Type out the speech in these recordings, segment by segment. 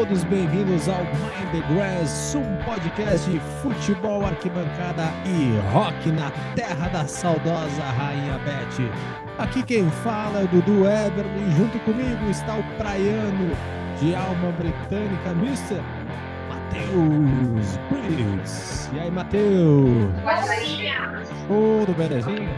todos bem-vindos ao Mind the Grass, um podcast de futebol, arquibancada e rock na terra da saudosa Rainha Beth. Aqui quem fala é o Dudu Everly e junto comigo está o praiano de alma britânica, Mr. Matheus Briggs. E aí, Matheus? Tudo belezinha?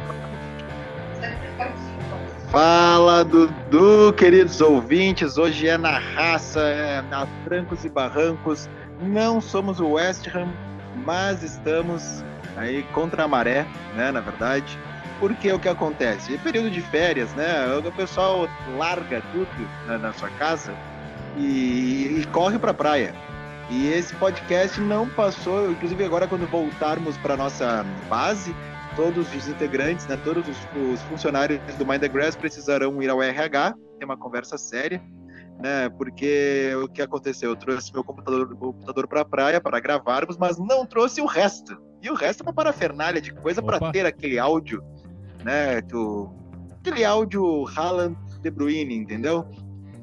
Fala, Dudu, queridos ouvintes. Hoje é na raça, é na trancos e barrancos. Não somos o West Ham, mas estamos aí contra a maré, né? Na verdade. Porque o que acontece? É período de férias, né? O pessoal larga tudo na, na sua casa e, e corre para a praia. E esse podcast não passou, inclusive agora quando voltarmos para nossa base, todos os integrantes, né, todos os, os, funcionários do Mind the Grass precisarão ir ao RH, ter uma conversa séria, né, porque o que aconteceu? Eu trouxe meu computador, computador para a praia para gravarmos, mas não trouxe o resto. E o resto é uma parafernália de coisa para ter aquele áudio, né, do, aquele áudio Haaland De Bruyne, entendeu?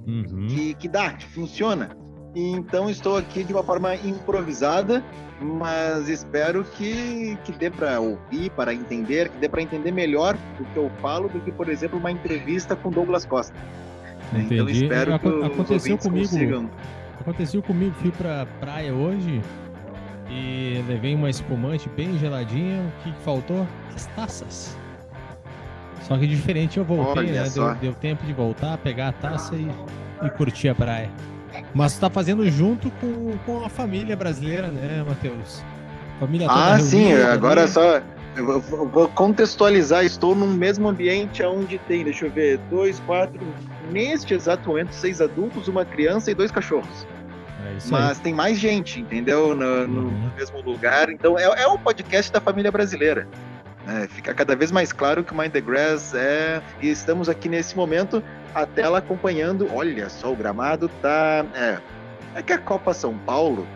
Uhum. Que, que dá, que funciona. Então estou aqui de uma forma improvisada, mas espero que, que dê para ouvir, para entender, que dê para entender melhor o que eu falo do que, por exemplo, uma entrevista com Douglas Costa. Entendi. Então espero que aconteceu comigo. Consigam... Aconteceu comigo, fui para praia hoje e levei uma espumante bem geladinha. O que, faltou? As taças. Só que diferente eu voltei, né? Deu, deu, tempo de voltar, pegar a taça e, e curtir a praia. Mas tu tá fazendo junto com, com a família brasileira, né, Matheus? Família toda Ah, sim, agora só. Eu vou contextualizar, estou no mesmo ambiente onde tem, deixa eu ver, dois, quatro, neste exato momento, seis adultos, uma criança e dois cachorros. É Mas aí. tem mais gente, entendeu? No, no uhum. mesmo lugar. Então é, é um podcast da família brasileira. É, fica cada vez mais claro que o Mind the Grass é. E estamos aqui nesse momento a tela acompanhando. Olha só, o gramado tá. É, é que a Copa São Paulo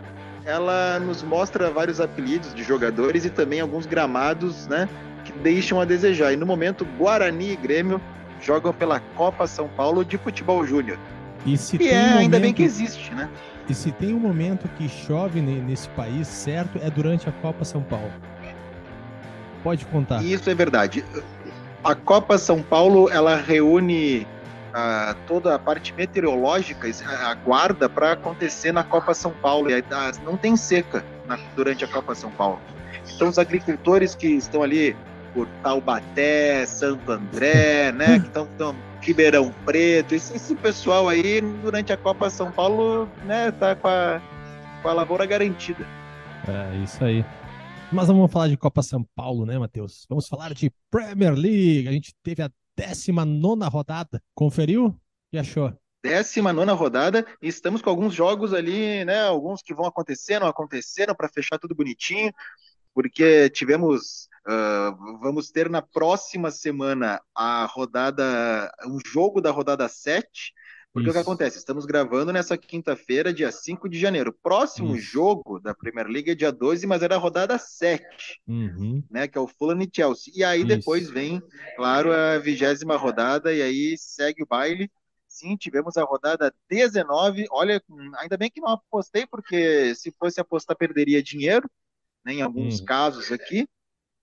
ela nos mostra vários apelidos de jogadores e também alguns gramados, né, que deixam a desejar. E no momento, Guarani e Grêmio jogam pela Copa São Paulo de Futebol Júnior. E, se e é, um ainda bem que existe, né? E se tem um momento que chove nesse país, certo, é durante a Copa São Paulo. Pode contar. Isso é verdade. A Copa São Paulo, ela reúne a, toda a parte meteorológica aguarda para acontecer na Copa São Paulo. E a, não tem seca na, durante a Copa São Paulo. Então, os agricultores que estão ali por Taubaté, Santo André, né, que estão, estão Ribeirão Preto, esse, esse, pessoal aí, durante a Copa São Paulo, né, tá com a, com a lavoura garantida. É, isso aí. Mas vamos falar de Copa São Paulo, né, Matheus? Vamos falar de Premier League. A gente teve a 19 rodada. Conferiu? E achou? 19 rodada e estamos com alguns jogos ali, né? Alguns que vão acontecer, não aconteceram, para fechar tudo bonitinho, porque tivemos. Uh, vamos ter na próxima semana a rodada, um jogo da rodada 7, porque Isso. o que acontece? Estamos gravando nessa quinta-feira, dia 5 de janeiro. Próximo Isso. jogo da Premier League é dia 12, mas era a rodada 7, uhum. né? Que é o Fulham e Chelsea. E aí Isso. depois vem, claro, a vigésima rodada, e aí segue o baile. Sim, tivemos a rodada 19. Olha, ainda bem que não apostei, porque se fosse apostar, perderia dinheiro, né, em alguns uhum. casos aqui.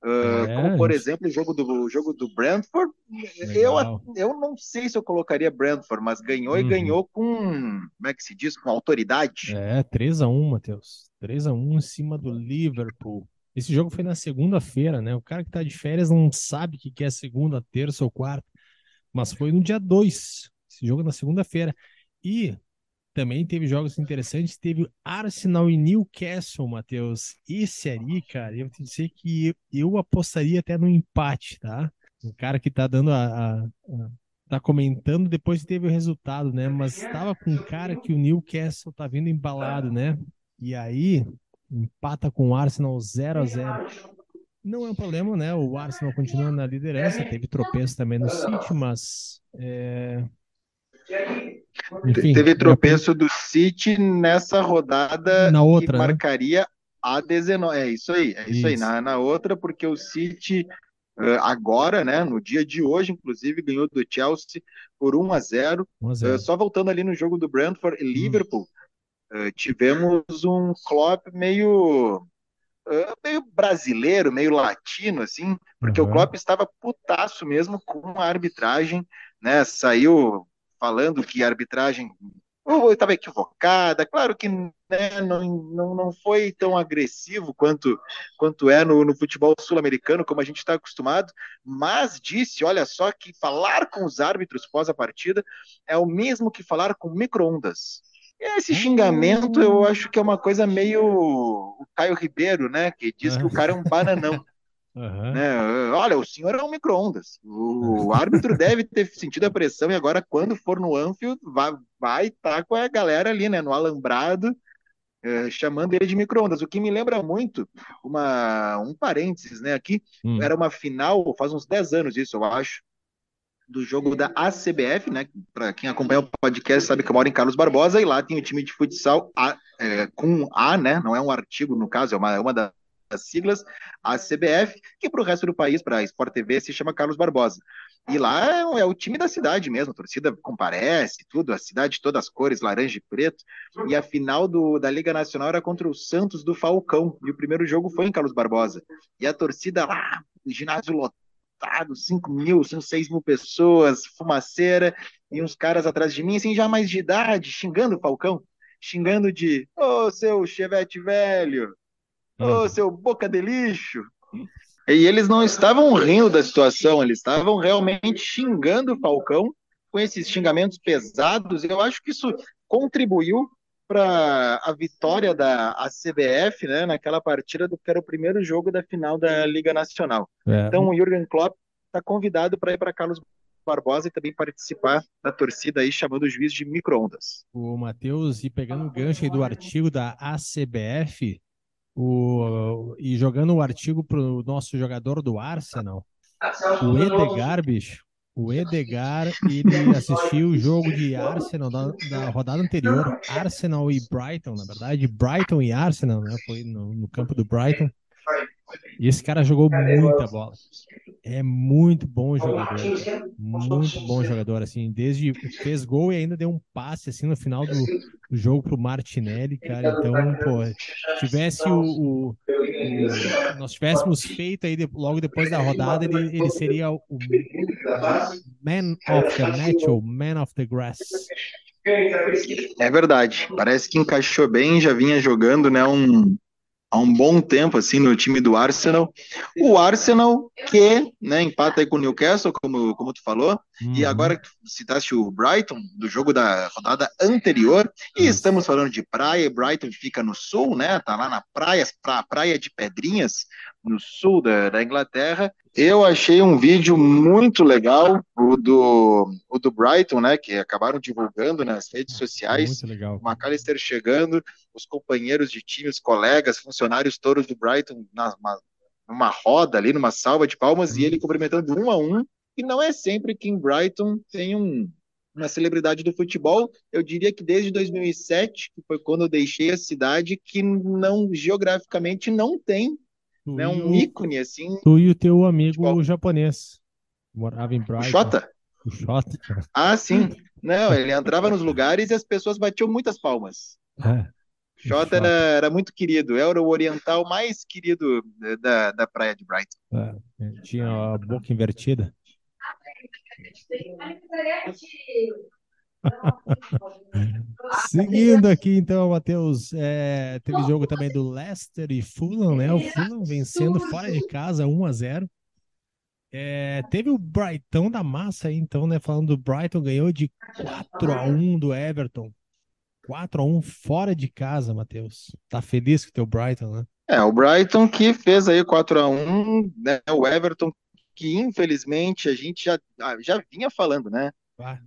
Uh, é, como, por exemplo, o jogo do, o jogo do Brentford. Eu, eu não sei se eu colocaria Brentford, mas ganhou uhum. e ganhou com. Como é que se diz? Com autoridade. É, 3x1, Matheus. 3x1 em cima do Liverpool. Esse jogo foi na segunda-feira, né? O cara que tá de férias não sabe o que é segunda, terça ou quarta. Mas foi no dia 2. Esse jogo é na segunda-feira. E também teve jogos interessantes. Teve Arsenal e Newcastle, Matheus. Esse ali, cara, eu vou te dizer que eu, apostaria até no empate, tá? O cara que tá dando a, a, a tá comentando depois que teve o resultado, né? Mas estava com um cara que o Newcastle tá vindo embalado, né? E aí empata com o Arsenal 0 a 0. Não é um problema, né? O Arsenal continua na liderança, teve tropeço também no City, mas é, enfim, Teve tropeço do City nessa rodada na outra, que né? marcaria a 19. É isso aí, é isso, isso. aí. Na, na outra, porque o City uh, agora, né, no dia de hoje, inclusive, ganhou do Chelsea por 1 a 0. 1 a 0. Uh, só voltando ali no jogo do Brentford e hum. Liverpool. uh, tivemos um Klopp meio meio brasileiro, meio latino, assim, porque uhum. o Klopp estava putaço mesmo com a arbitragem, né? Saiu falando que a arbitragem estava equivocada. Claro que né, não, não, não foi tão agressivo quanto, quanto é no, no futebol sul-americano, como a gente está acostumado, mas disse: olha só, que falar com os árbitros pós a partida é o mesmo que falar com micro-ondas. Esse xingamento eu acho que é uma coisa meio o Caio Ribeiro, né? Que diz que o cara é um bananão. Uhum. Né? Olha, o senhor é um micro-ondas. O árbitro deve ter sentido a pressão e agora, quando for no Anfield, vai estar vai tá com a galera ali, né? No alambrado, é, chamando ele de micro-ondas. O que me lembra muito, uma, um parênteses, né? Aqui, hum. era uma final, faz uns 10 anos isso, eu acho, do jogo da ACBF, né? Para quem acompanha o podcast sabe que eu moro em Carlos Barbosa e lá tem o time de futsal A, é, com A, né? Não é um artigo no caso, é uma, é uma das siglas, a CBF, que para o resto do país, para a Sport TV, se chama Carlos Barbosa. E lá é, é, o time da cidade mesmo, a torcida comparece, tudo, a cidade todas as cores, laranja e preto. E a final do, da Liga Nacional era contra o Santos do Falcão, e o primeiro jogo foi em Carlos Barbosa. E a torcida lá, ginásio lotado, 5 mil, 6 mil pessoas, fumaceira, e uns caras atrás de mim, assim, já mais de idade, xingando o Falcão, xingando de, ô oh, seu chevette velho, ô oh, seu boca de lixo. E eles não estavam rindo da situação, eles estavam realmente xingando o Falcão com esses xingamentos pesados, eu acho que isso contribuiu para a vitória da CBF, né, naquela partida do que era o primeiro jogo da final da Liga Nacional. É. Então o Jürgen Klopp está convidado para ir para Carlos Barbosa e também participar da torcida aí chamando o juiz de microondas. O Matheus, e pegando o gancho aí do artigo da ACBF, o, e jogando o artigo para o nosso jogador do Arsenal, o Edgar, bicho, o Edgar, ele assistiu o jogo de Arsenal da, da, rodada anterior, Arsenal e Brighton, na verdade, Brighton e Arsenal, né? Foi no, no campo do Brighton. E esse cara jogou muita bola. É muito bom jogador. Muito bom jogador, assim. Desde fez gol e ainda deu um passe assim no final do, do jogo pro Martinelli, cara. Então, pô, tivesse o, o, o nós tivéssemos feito aí logo depois da rodada, ele, ele seria o, o man of the match ou man of the grass. É verdade. Parece que encaixou bem, já vinha jogando, né, um há um bom tempo assim no time do Arsenal. O Arsenal que né, empata aí com o Newcastle, como, como tu falou, uhum. e agora citaste o Brighton, do jogo da rodada anterior, e uhum. estamos falando de praia, Brighton fica no sul, né? Tá lá na praia, pra, praia de Pedrinhas, no sul da, da Inglaterra. Eu achei um vídeo muito legal, o do, o do Brighton, né, que acabaram divulgando nas redes sociais. Muito legal. O McAllister chegando, os companheiros de time, os colegas, funcionários todos do Brighton na, numa roda ali, numa salva de palmas, e ele cumprimentando um a um. E não é sempre que em Brighton tem um, uma celebridade do futebol. Eu diria que desde 2007, que foi quando eu deixei a cidade, que não geograficamente não tem né, um ícone, assim. Tu e o teu amigo o japonês. Morava em Brighton. O Xota? O Xota. Ah, sim. Não, ele entrava nos lugares e as pessoas batiam muitas palmas. É. Xota era, era, muito querido, era o oriental mais querido da, da praia de Brighton. É, tinha a boca invertida. Seguindo aqui, então, Matheus, é, teve jogo também do Leicester e Fulham, né? O Fulham vencendo fora de casa 1 a 0 é, Teve o Brighton da massa aí, então, né? Falando do Brighton, ganhou de 4 a 1 do Everton. 4 a 1 fora de casa, Matheus. Tá feliz com o teu Brighton, né? É, o Brighton que fez aí 4 a 1 né? O Everton que infelizmente a gente já, ah, já vinha falando, né?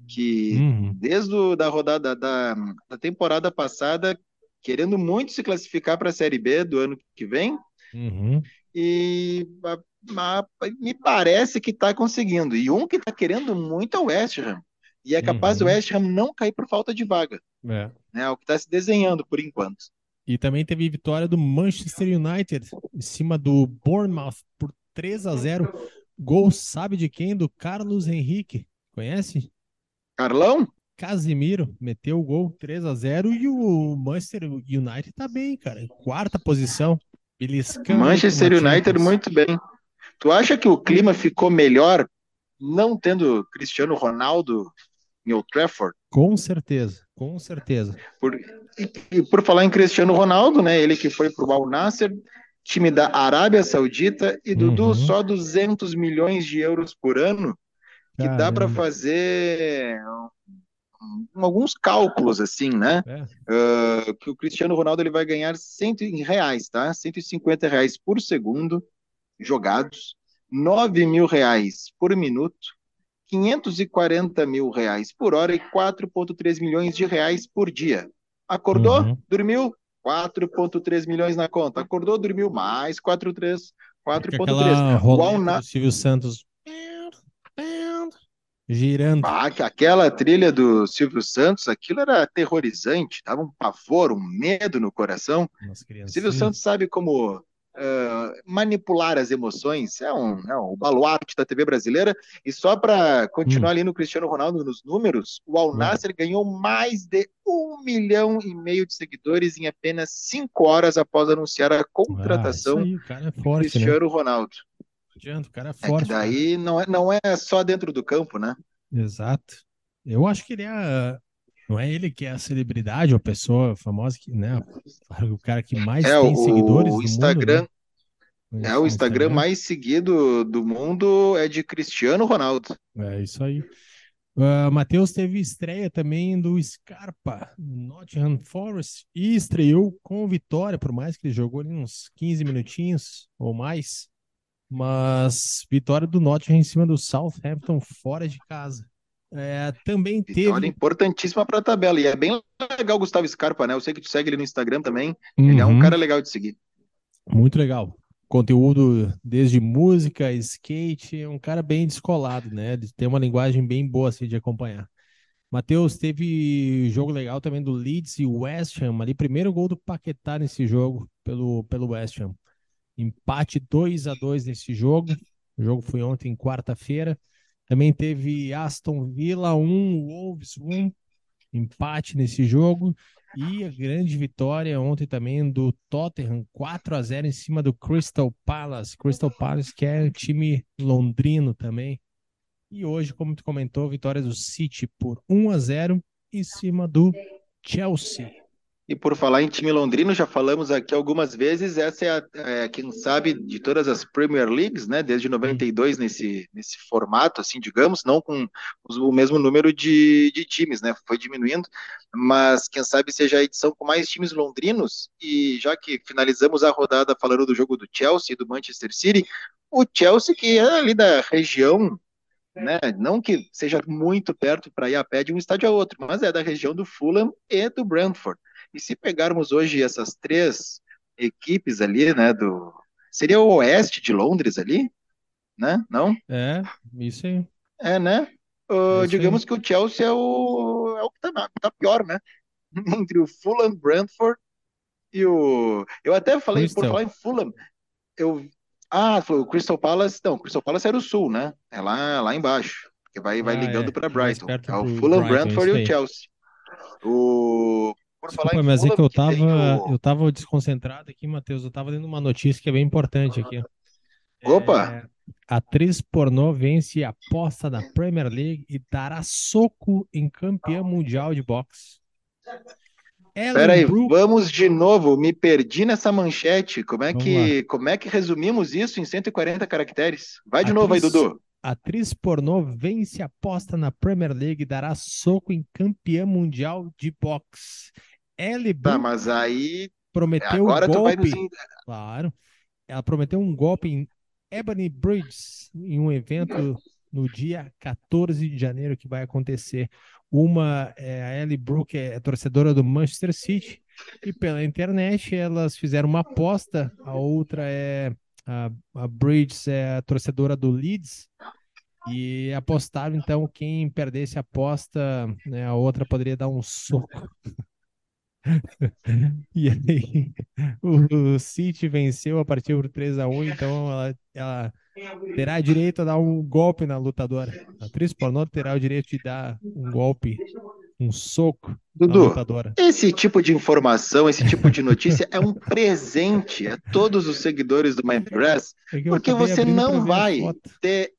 que uhum. desde o, da rodada da, da temporada passada, querendo muito se classificar para a Série B do ano que vem, uhum. e a, a, me parece que está conseguindo. E um que está querendo muito é o West Ham. E é capaz uhum. do West Ham não cair por falta de vaga. É, né, é o que está se desenhando por enquanto. E também teve vitória do Manchester United em cima do Bournemouth por 3 a 0. Gol sabe de quem? Do Carlos Henrique. Conhece? Carlão? Casimiro meteu o gol 3 a 0 e o Manchester United tá bem, cara. Em quarta posição. Beliscando Manchester United muito bem. Tu acha que o clima ficou melhor não tendo Cristiano Ronaldo em Old Trafford? Com certeza, com certeza. Por, e, e, por falar em Cristiano Ronaldo, né? Ele que foi pro Al Nasser, time da Arábia Saudita, e Dudu, uhum. só 200 milhões de euros por ano, que Caramba. dá para fazer alguns cálculos assim, né? É. Uh, que o Cristiano Ronaldo ele vai ganhar 100 em reais, tá? 150 reais por segundo jogados, 9 mil reais por minuto, 540 mil reais por hora e 4,3 milhões de reais por dia. Acordou? Uhum. Dormiu? 4,3 milhões na conta. Acordou? Dormiu? Mais 4,3. 4,3. Igual na... Silvio Santos girando. Ah, aquela trilha do Silvio Santos, aquilo era aterrorizante, dava um pavor, um medo no coração. Silvio Santos sabe como uh, manipular as emoções, é um, é um baluarte da TV brasileira. E só para continuar hum. ali no Cristiano Ronaldo nos números, o Al hum. ganhou mais de um milhão e meio de seguidores em apenas cinco horas após anunciar a contratação ah, aí, é forte, do né? Cristiano né? Ronaldo adianta, o cara é forte. É que daí não é, não é só dentro do campo, né? Exato. Eu acho que ele é. Não é ele que é a celebridade, a pessoa famosa, que, né? O cara que mais é, tem o, seguidores. O Instagram. Mundo, né? É, o Instagram, Instagram mais seguido do mundo é de Cristiano Ronaldo. É isso aí. Uh, Matheus teve estreia também do Scarpa, Nottingham Forest, e estreou com vitória, por mais que ele jogou ali uns 15 minutinhos ou mais. Mas vitória do Nottingham em cima do Southampton fora de casa. É, também teve. Vitória importantíssima para a tabela. E é bem legal o Gustavo Scarpa, né? Eu sei que tu segue ele no Instagram também. Uhum. Ele é um uhum. cara legal de seguir. Muito legal. Conteúdo desde música, skate, é um cara bem descolado, né? Ele tem uma linguagem bem boa assim, de acompanhar. Matheus, teve jogo legal também do Leeds e West Ham. Ali, primeiro gol do Paquetá nesse jogo pelo, pelo West Ham. Empate 2 a 2 nesse jogo. O jogo foi ontem, quarta-feira. Também teve Aston Villa 1, Wolves 1. Empate nesse jogo. E a grande vitória ontem também do Tottenham 4 a 0 em cima do Crystal Palace. Crystal Palace que é um time londrino também. E hoje, como tu comentou, vitória do City por 1 a 0 em cima do Chelsea. E por falar em time londrino, já falamos aqui algumas vezes, essa é, a, é, quem sabe, de todas as Premier Leagues, né, desde 92 nesse, nesse formato, assim, digamos, não com o mesmo número de, de times, né, foi diminuindo, mas quem sabe seja a edição com mais times londrinos, e já que finalizamos a rodada falando do jogo do Chelsea e do Manchester City, o Chelsea que é ali da região né? Não que seja muito perto para ir a pé de um estádio a outro, mas é da região do Fulham e do Brentford. E se pegarmos hoje essas três equipes ali, né, do seria o oeste de Londres ali, né? Não? É, isso aí. É, né? Uh, é digamos aí. que o Chelsea é o, é o que tá, tá pior, né? Entre o Fulham, Brentford e o. Eu até falei, Crystal. por falar em Fulham, eu. Ah, foi o Crystal Palace. Não, o Crystal Palace era o sul, né? É lá, lá embaixo. Que vai, vai ah, ligando é. para Brighton. É o Fulham, Brighton, Brentford e o Chelsea. O por Desculpa, mas é que eu tava, o... eu tava desconcentrado aqui, Matheus. Eu tava lendo uma notícia que é bem importante aqui. Opa! É, atriz pornô vence aposta da Premier League e dará soco em campeã mundial de boxe. Peraí, Brook... vamos de novo. Me perdi nessa manchete. Como é que, como é que resumimos isso em 140 caracteres? Vai de atriz, novo aí, Dudu. Atriz pornô vence aposta na Premier League e dará soco em campeã mundial de boxe. Ellie Tá, mas aí prometeu agora um golpe. Nos... Claro. Ela prometeu um golpe em Ebony Bridge em um evento no dia 14 de janeiro que vai acontecer. Uma é a Ellie Brooke é torcedora do Manchester City e pela internet elas fizeram uma aposta. A outra é a, a Bridges é a torcedora do Leeds e apostaram então quem perdesse a aposta, né, a outra poderia dar um soco. e aí, o, City venceu a partida por 3 a 1 então ela, ela, terá direito a dar um golpe na lutadora. A atriz pornô terá o direito de dar um golpe um soco Dudu, esse tipo de informação, esse tipo de notícia é um presente a todos os seguidores do Mindgrass, é porque você não vai ter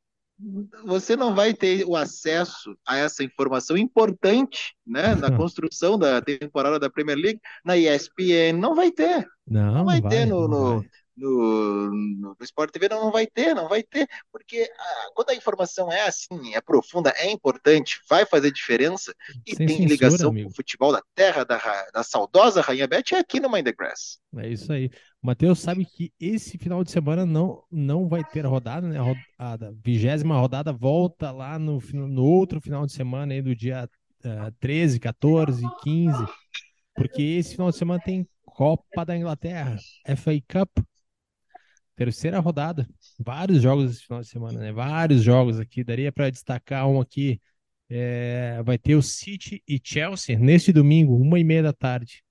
você não vai ter o acesso a essa informação importante né, na construção da temporada da Premier League na ESPN. Não vai ter. Não, não vai, vai ter no, no, no, no, Sport TV não, não vai ter, não vai ter, porque ah, quando a informação é assim, é profunda, é importante, vai fazer diferença e Sem tem censura, ligação amigo. com o futebol da terra da, da saudosa Rainha Beth é aqui no Mind the Grass. É isso aí. Matheus sabe que esse final de semana não, não vai ter rodada, né? A vigésima rodada volta lá no, no outro final de semana aí do dia uh, 13, 14, 15, porque esse final de semana tem Copa da Inglaterra, FA Cup, terceira rodada. Vários jogos esse final de semana, né? Vários jogos aqui. Daria para destacar um aqui. É... vai ter o City e Chelsea neste domingo, uma e meia da tarde.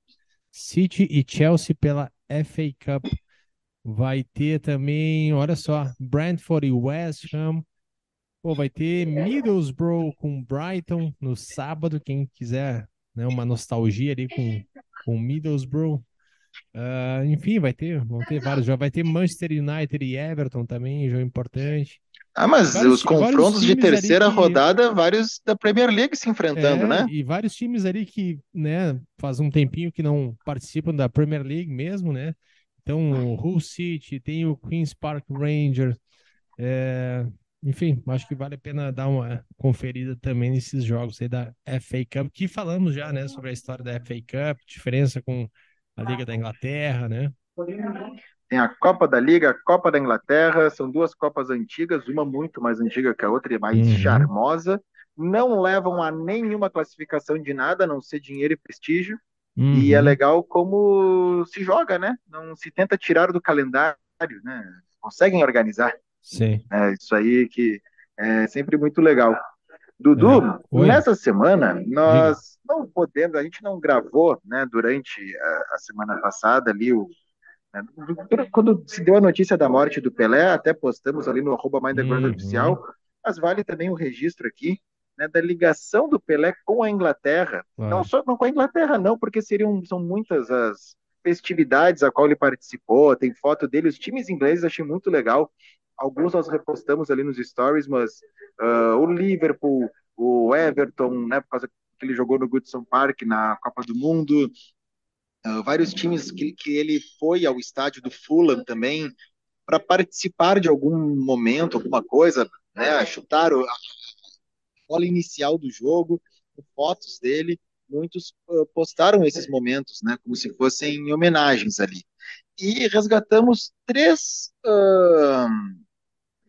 City e Chelsea pela FA Cup. Vai ter também, olha só, Brentford e West Ham. Pô, vai ter Middlesbrough com Brighton no sábado, quem quiser, né, uma nostalgia ali com, com Middlesbrough. Uh, enfim, vai ter, vão ter vários jogos. Vai ter Manchester United e Everton também, jogo importante. Ah, mas vários, os confrontos de terceira que... rodada, vários da Premier League se enfrentando, é, né? E vários times ali que, né, faz um tempinho que não participam da Premier League mesmo, né? Então, o Hull City, tem o Queen's Park Rangers. É... Enfim, acho que vale a pena dar uma conferida também nesses jogos aí da FA Cup, que falamos já, né, sobre a história da FA Cup, diferença com a Liga da Inglaterra, né? Tem a Copa da Liga, a Copa da Inglaterra, são duas Copas antigas, uma muito mais antiga que a outra e mais uhum. charmosa. Não levam a nenhuma classificação de nada, a não ser dinheiro e prestígio. Uhum. E é uhum. legal como se joga, né? Não se tenta tirar do calendário, né? Conseguem organizar. Sim. É isso aí que é sempre muito legal. Dudu, é. nessa semana, nós Diga. não podemos, a gente não gravou, né, durante a, a semana passada ali, o, né, quando se deu a notícia da morte do Pelé, até postamos ali no arroba uhum. oficial, mas vale também o registro aqui, né, da ligação do Pelé com a Inglaterra. Não só não com a Inglaterra, não, porque seriam, são muitas as festividades a qual ele participou, tem foto dele, os times ingleses achei muito legal alguns nós repostamos ali nos stories, mas uh, o Liverpool, o Everton, né, por causa que ele jogou no Goodson Park na Copa do Mundo, uh, vários times que, que ele foi ao estádio do Fulham também para participar de algum momento, alguma coisa, né, chutar a bola inicial do jogo, fotos dele, muitos uh, postaram esses momentos, né, como se fossem homenagens ali. E resgatamos três uh,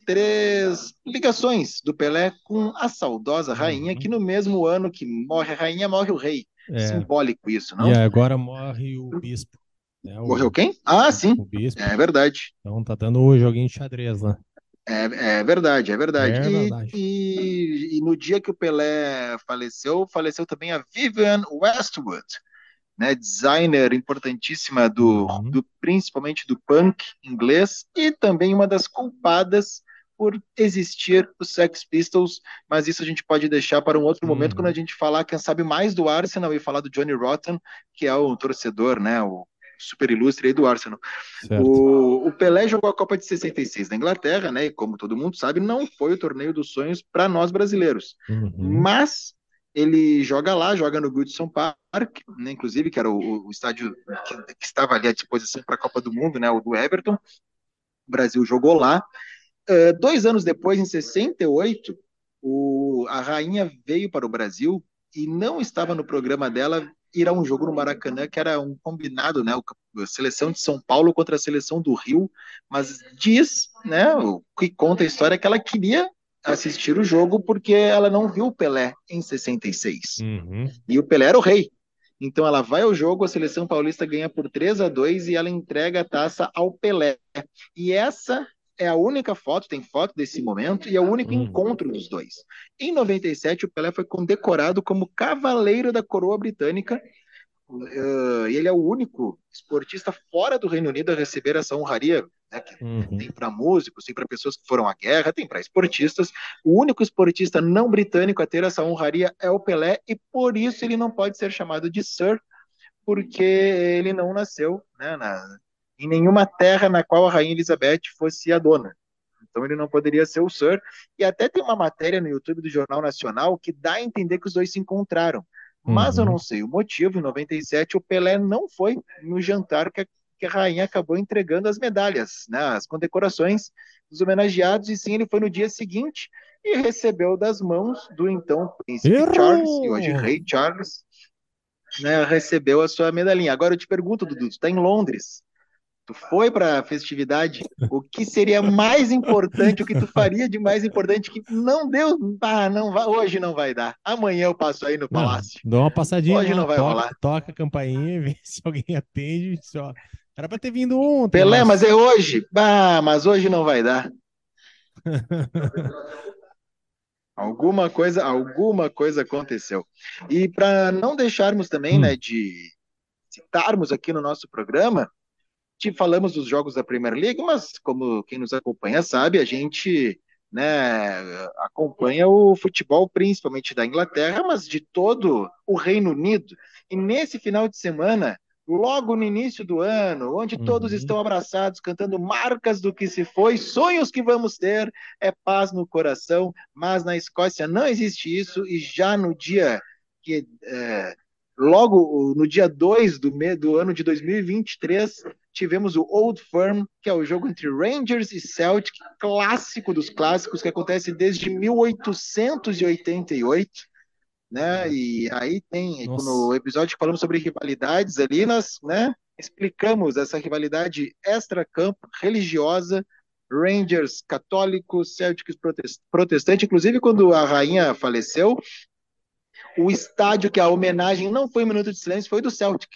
três ligações do Pelé com a saudosa rainha, uhum. que no mesmo ano que morre a rainha, morre o rei. É. Simbólico isso, não? E agora morre o bispo. Né? O, Morreu quem? Ah, sim. O bispo. É verdade. Então tá dando o joguinho de xadrez lá. É, é verdade, é verdade. É verdade. E, e, e, no dia que o Pelé faleceu, faleceu também a Vivian Westwood, né, designer importantíssima do, uhum. do principalmente do punk inglês e também uma das culpadas por existir os Sex Pistols, mas isso a gente pode deixar para um outro momento uhum. quando a gente falar, quem sabe, mais do Arsenal e falar do Johnny Rotten, que é o torcedor, né, o super ilustre aí do Arsenal. O, o, Pelé jogou a Copa de 66 na Inglaterra, né, e como todo mundo sabe, não foi o torneio dos sonhos para nós brasileiros, uhum. mas ele joga lá, joga no Goodson Park, né, inclusive, que era o, o estádio que, que, estava ali à disposição para a Copa do Mundo, né, o do Everton, o Brasil jogou lá, Uh, dois anos depois, em 68, o, a rainha veio para o Brasil e não estava no programa dela ir a um jogo no Maracanã, que era um combinado, né? A seleção de São Paulo contra a seleção do Rio, mas diz, né? O que conta a história é que ela queria assistir o jogo porque ela não viu o Pelé em 66. Uhum. E o Pelé era o rei. Então ela vai ao jogo, a seleção paulista ganha por 3 a 2 e ela entrega a taça ao Pelé. E essa é a única foto, tem foto desse momento, e é o único hum. encontro dos dois. Em 97, o Pelé foi condecorado como Cavaleiro da Coroa Britânica uh, ele é o único esportista fora do Reino Unido a receber essa honraria. Né, uhum. Tem para músicos, tem para pessoas que foram à guerra, tem para esportistas. O único esportista não britânico a ter essa honraria é o Pelé, e por isso ele não pode ser chamado de Sir, porque ele não nasceu né, na, em nenhuma terra na qual a Rainha Elizabeth fosse a dona. Então ele não poderia ser o Sir. E até tem uma matéria no YouTube do Jornal Nacional que dá a entender que os dois se encontraram. Mas uhum. eu não sei o motivo. Em 97, o Pelé não foi no jantar que a, que a rainha acabou entregando as medalhas, né, as condecorações dos homenageados, e sim, ele foi no dia seguinte e recebeu das mãos do então príncipe Errou! Charles, e hoje rei Charles, né, recebeu a sua medalhinha. Agora eu te pergunto, Dudu, tu está em Londres, tu foi para a festividade, o que seria mais importante, o que tu faria de mais importante que não deu, ah, não vai, hoje não vai dar. Amanhã eu passo aí no palácio. Não, dá uma passadinha, hoje não vai toca, rolar. Toca a campainha, vê se alguém atende, só. Era para ter vindo ontem. Pelé, mas... mas é hoje. Ah, mas hoje não vai dar. alguma coisa, alguma coisa aconteceu. E para não deixarmos também, hum. né, de citarmos aqui no nosso programa, te falamos dos jogos da Premier League, mas como quem nos acompanha sabe, a gente né, acompanha o futebol principalmente da Inglaterra, mas de todo o Reino Unido. E nesse final de semana, logo no início do ano, onde uhum. todos estão abraçados, cantando marcas do que se foi, sonhos que vamos ter, é paz no coração, mas na Escócia não existe isso, e já no dia que. É, logo no dia 2 do, do ano de 2023, tivemos o Old Firm, que é o jogo entre Rangers e Celtic, clássico dos clássicos, que acontece desde 1888, né? E aí tem, Nossa. no episódio que falamos sobre rivalidades ali, nós, né, explicamos essa rivalidade extra-campo, religiosa, Rangers católicos, Celtics protestante, inclusive quando a rainha faleceu, o estádio que a homenagem não foi um minuto de silêncio, foi do Celtic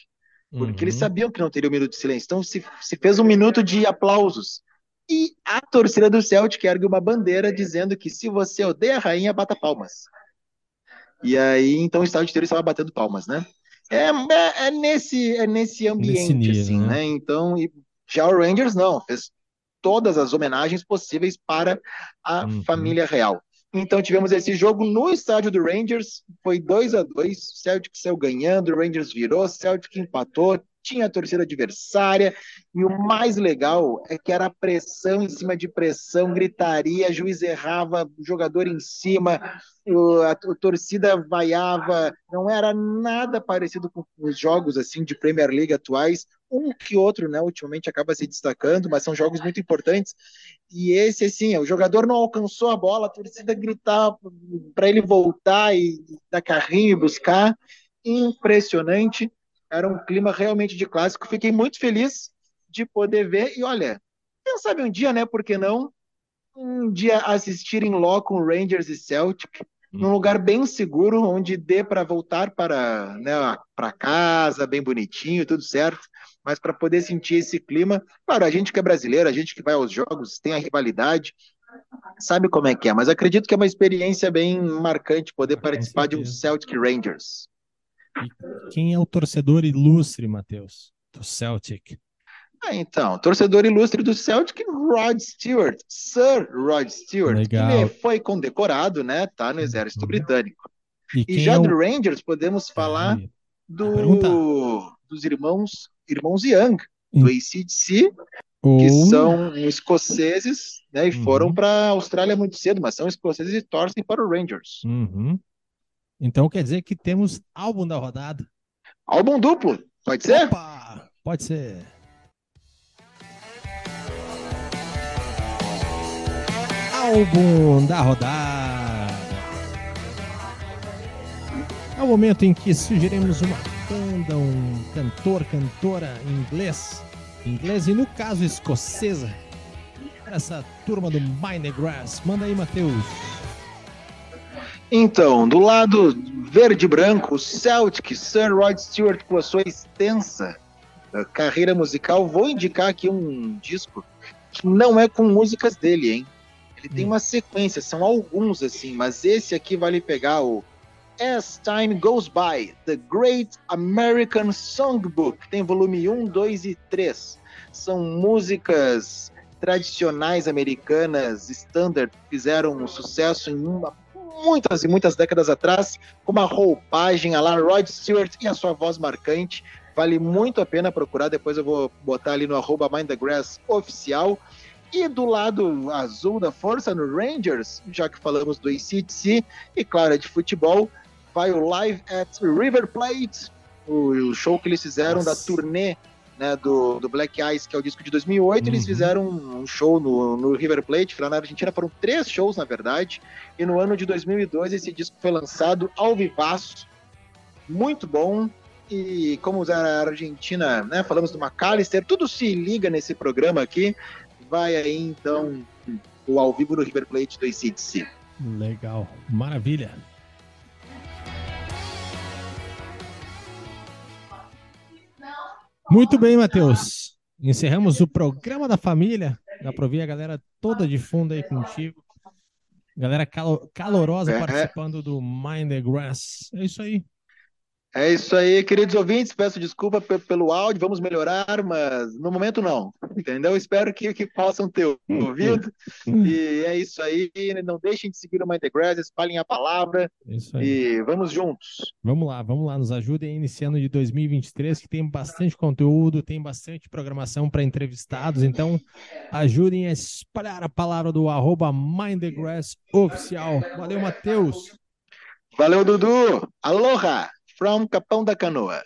porque uhum. eles sabiam que não teria um minuto de silêncio. Então se, se fez um minuto de aplausos. E a torcida do Celtic ergue uma bandeira dizendo que se você odeia a rainha, bata palmas. E aí, então o estádio inteiro estava batendo palmas, né? É, é, é, nesse, é nesse ambiente, nesse nível, assim, né? né? Então, já o Rangers não, fez todas as homenagens possíveis para a uhum. família real. Então tivemos esse jogo no estádio do Rangers, foi 2 a 2 Celtic saiu ganhando, o Rangers virou, Celtic empatou, tinha a torcida adversária, e o mais legal é que era pressão em cima de pressão, gritaria, juiz errava, jogador em cima, a, torcida vaiava, não era nada parecido com os jogos assim de Premier League atuais, um que outro, né, ultimamente acaba se destacando, mas são jogos muito importantes. E esse, assim, o jogador não alcançou a bola, a torcida gritar para ele voltar e dar carrinho e buscar. Impressionante. Era um clima realmente de clássico. Fiquei muito feliz de poder ver. E olha, quem sabe um dia, né? Por que não? Um dia assistir em loco um Rangers e Celtic, num lugar bem seguro, onde dê para voltar para né, para casa, bem bonitinho, tudo certo mas para poder sentir esse clima, claro, a gente que é brasileiro, a gente que vai aos jogos, tem a rivalidade, sabe como é que é, mas acredito que é uma experiência bem marcante poder participar de um Celtic Rangers. Quem é o torcedor ilustre, Matheus, do Celtic? Ah, então, torcedor ilustre do Celtic, Rod Stewart, Sir Rod Stewart, Legal. ele foi condecorado, né? Tá no exército uhum. britânico. E, e já é o... do Rangers podemos falar do, dos irmãos irmãos Young, do ACDC, que são escoceses, né, e uhum. foram para a Austrália muito cedo, mas são escoceses e torcem para o Rangers. Uhum. Então quer dizer que temos álbum da rodada. Álbum duplo, pode ser? Opa, pode ser. Álbum da rodada. É o momento em que sugerimos uma banda, um cantor, cantora inglês, inglês e no caso escocesa, essa turma do Grass. Manda aí, Matheus. Então, do lado verde branco, o Celtic, Sir Rod Stewart, com a sua extensa eh, carreira musical, vou indicar aqui um disco que não é com músicas dele, hein? Ele tem hum. uma sequência, são alguns assim, mas esse aqui vale pegar o As Time Goes By, The Great American Songbook. Tem volume 1, 2 e 3. São músicas tradicionais americanas, standard, fizeram um sucesso em uma, muitas e muitas décadas atrás, com uma roupagem a la Rod Stewart e a sua voz marcante. Vale muito a pena procurar, depois eu vou botar ali no arroba Mind the Grass oficial. E do lado azul da força, no Rangers, já que falamos do ACDC, e claro, é de futebol, vai o Live at River Plate, o show que eles fizeram Nossa. da turnê né, do, do Black Eyes, que é o disco de 2008, uhum. eles fizeram um show no, no River Plate, lá na Argentina, foram três shows, na verdade, e no ano de 2002 esse disco foi lançado ao vivaço, muito bom, e como a Argentina, né, falamos do McAllister, tudo se liga nesse programa aqui, vai aí então o ao vivo no River Plate do ACDC. Legal, maravilha. Muito bem, Matheus. Encerramos o programa da família. Dá para ouvir a galera toda de fundo aí contigo. Galera calorosa é. participando do Mind the Grass. É isso aí. É isso aí, queridos ouvintes. Peço desculpa pelo áudio, vamos melhorar, mas no momento não. Entendeu? Espero que, que possam ter ouvido. e é isso aí. Não deixem de seguir o Mind the Grass, espalhem a palavra. É isso aí. E vamos juntos. Vamos lá, vamos lá. Nos ajudem iniciando de 2023, que tem bastante conteúdo, tem bastante programação para entrevistados. Então, ajudem a espalhar a palavra do arroba Mind the Grass oficial. Valeu, Matheus. Valeu, Dudu. Aloha! From Capão da Canoa.